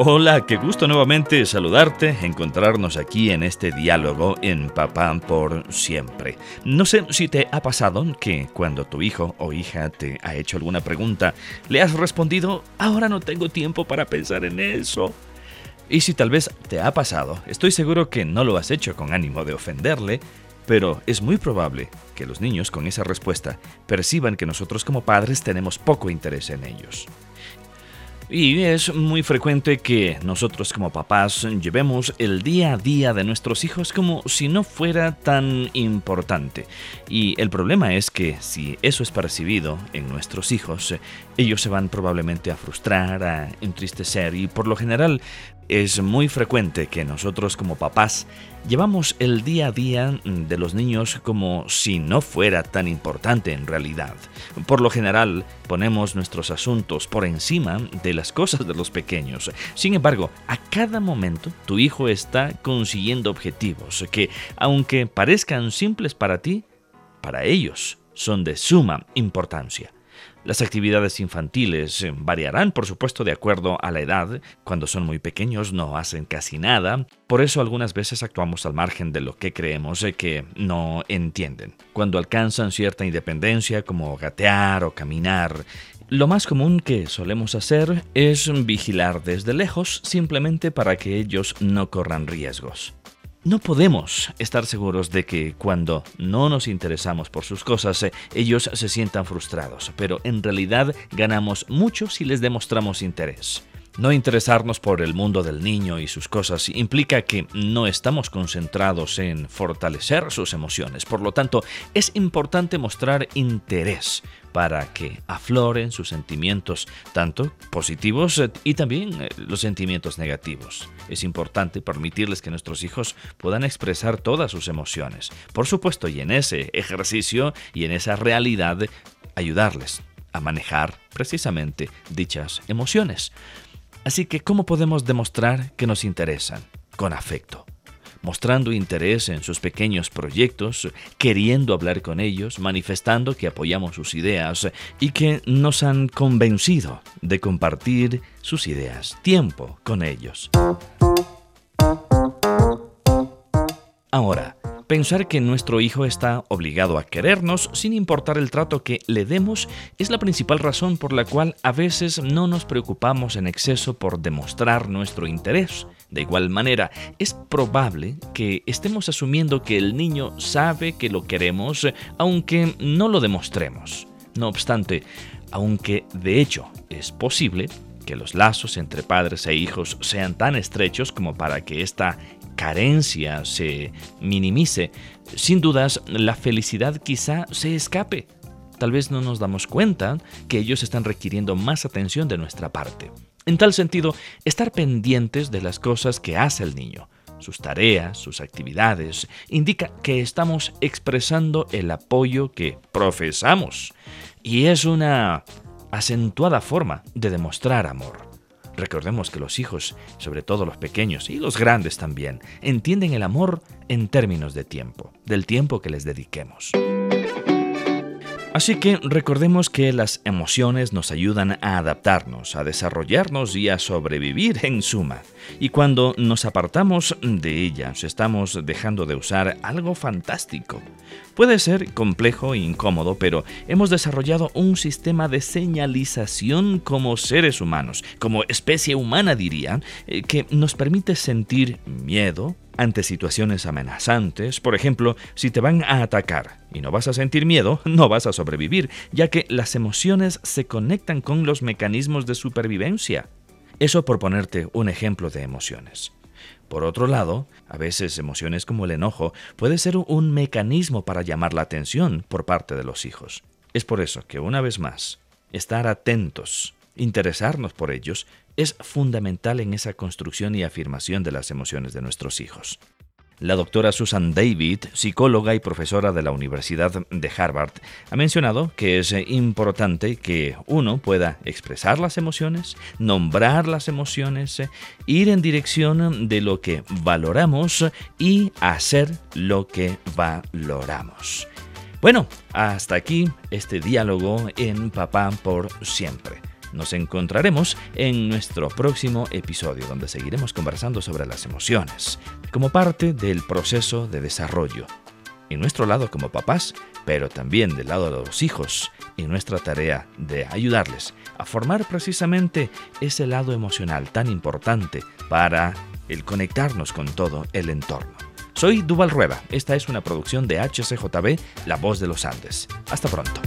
Hola, qué gusto nuevamente saludarte, encontrarnos aquí en este diálogo en Papá por siempre. No sé si te ha pasado que cuando tu hijo o hija te ha hecho alguna pregunta, le has respondido, ahora no tengo tiempo para pensar en eso. Y si tal vez te ha pasado, estoy seguro que no lo has hecho con ánimo de ofenderle, pero es muy probable que los niños con esa respuesta perciban que nosotros como padres tenemos poco interés en ellos. Y es muy frecuente que nosotros como papás llevemos el día a día de nuestros hijos como si no fuera tan importante. Y el problema es que si eso es percibido en nuestros hijos, ellos se van probablemente a frustrar, a entristecer y por lo general es muy frecuente que nosotros como papás llevamos el día a día de los niños como si no fuera tan importante en realidad. Por lo general ponemos nuestros asuntos por encima de las cosas de los pequeños. Sin embargo, a cada momento tu hijo está consiguiendo objetivos que, aunque parezcan simples para ti, para ellos son de suma importancia. Las actividades infantiles variarán, por supuesto, de acuerdo a la edad. Cuando son muy pequeños no hacen casi nada. Por eso algunas veces actuamos al margen de lo que creemos que no entienden. Cuando alcanzan cierta independencia, como gatear o caminar, lo más común que solemos hacer es vigilar desde lejos simplemente para que ellos no corran riesgos. No podemos estar seguros de que cuando no nos interesamos por sus cosas, eh, ellos se sientan frustrados, pero en realidad ganamos mucho si les demostramos interés. No interesarnos por el mundo del niño y sus cosas implica que no estamos concentrados en fortalecer sus emociones. Por lo tanto, es importante mostrar interés para que afloren sus sentimientos, tanto positivos eh, y también eh, los sentimientos negativos. Es importante permitirles que nuestros hijos puedan expresar todas sus emociones. Por supuesto, y en ese ejercicio y en esa realidad, ayudarles a manejar precisamente dichas emociones. Así que, ¿cómo podemos demostrar que nos interesan? Con afecto, mostrando interés en sus pequeños proyectos, queriendo hablar con ellos, manifestando que apoyamos sus ideas y que nos han convencido de compartir sus ideas, tiempo con ellos. Ahora, Pensar que nuestro hijo está obligado a querernos sin importar el trato que le demos es la principal razón por la cual a veces no nos preocupamos en exceso por demostrar nuestro interés. De igual manera, es probable que estemos asumiendo que el niño sabe que lo queremos aunque no lo demostremos. No obstante, aunque de hecho es posible, que los lazos entre padres e hijos sean tan estrechos como para que esta carencia se minimice, sin dudas la felicidad quizá se escape. Tal vez no nos damos cuenta que ellos están requiriendo más atención de nuestra parte. En tal sentido, estar pendientes de las cosas que hace el niño, sus tareas, sus actividades, indica que estamos expresando el apoyo que profesamos. Y es una acentuada forma de demostrar amor. Recordemos que los hijos, sobre todo los pequeños y los grandes también, entienden el amor en términos de tiempo, del tiempo que les dediquemos. Así que recordemos que las emociones nos ayudan a adaptarnos, a desarrollarnos y a sobrevivir en suma. Y cuando nos apartamos de ellas, estamos dejando de usar algo fantástico. Puede ser complejo e incómodo, pero hemos desarrollado un sistema de señalización como seres humanos, como especie humana diría, eh, que nos permite sentir miedo, ante situaciones amenazantes. Por ejemplo, si te van a atacar y no vas a sentir miedo, no vas a sobrevivir, ya que las emociones se conectan con los mecanismos de supervivencia. Eso por ponerte un ejemplo de emociones. Por otro lado, a veces emociones como el enojo puede ser un mecanismo para llamar la atención por parte de los hijos. Es por eso que una vez más, estar atentos interesarnos por ellos, es fundamental en esa construcción y afirmación de las emociones de nuestros hijos. La doctora Susan David, psicóloga y profesora de la Universidad de Harvard, ha mencionado que es importante que uno pueda expresar las emociones, nombrar las emociones, ir en dirección de lo que valoramos y hacer lo que valoramos. Bueno, hasta aquí este diálogo en Papá por siempre. Nos encontraremos en nuestro próximo episodio donde seguiremos conversando sobre las emociones como parte del proceso de desarrollo. En nuestro lado como papás, pero también del lado de los hijos, en nuestra tarea de ayudarles a formar precisamente ese lado emocional tan importante para el conectarnos con todo el entorno. Soy Duval Rueda, esta es una producción de HCJB, La Voz de los Andes. Hasta pronto.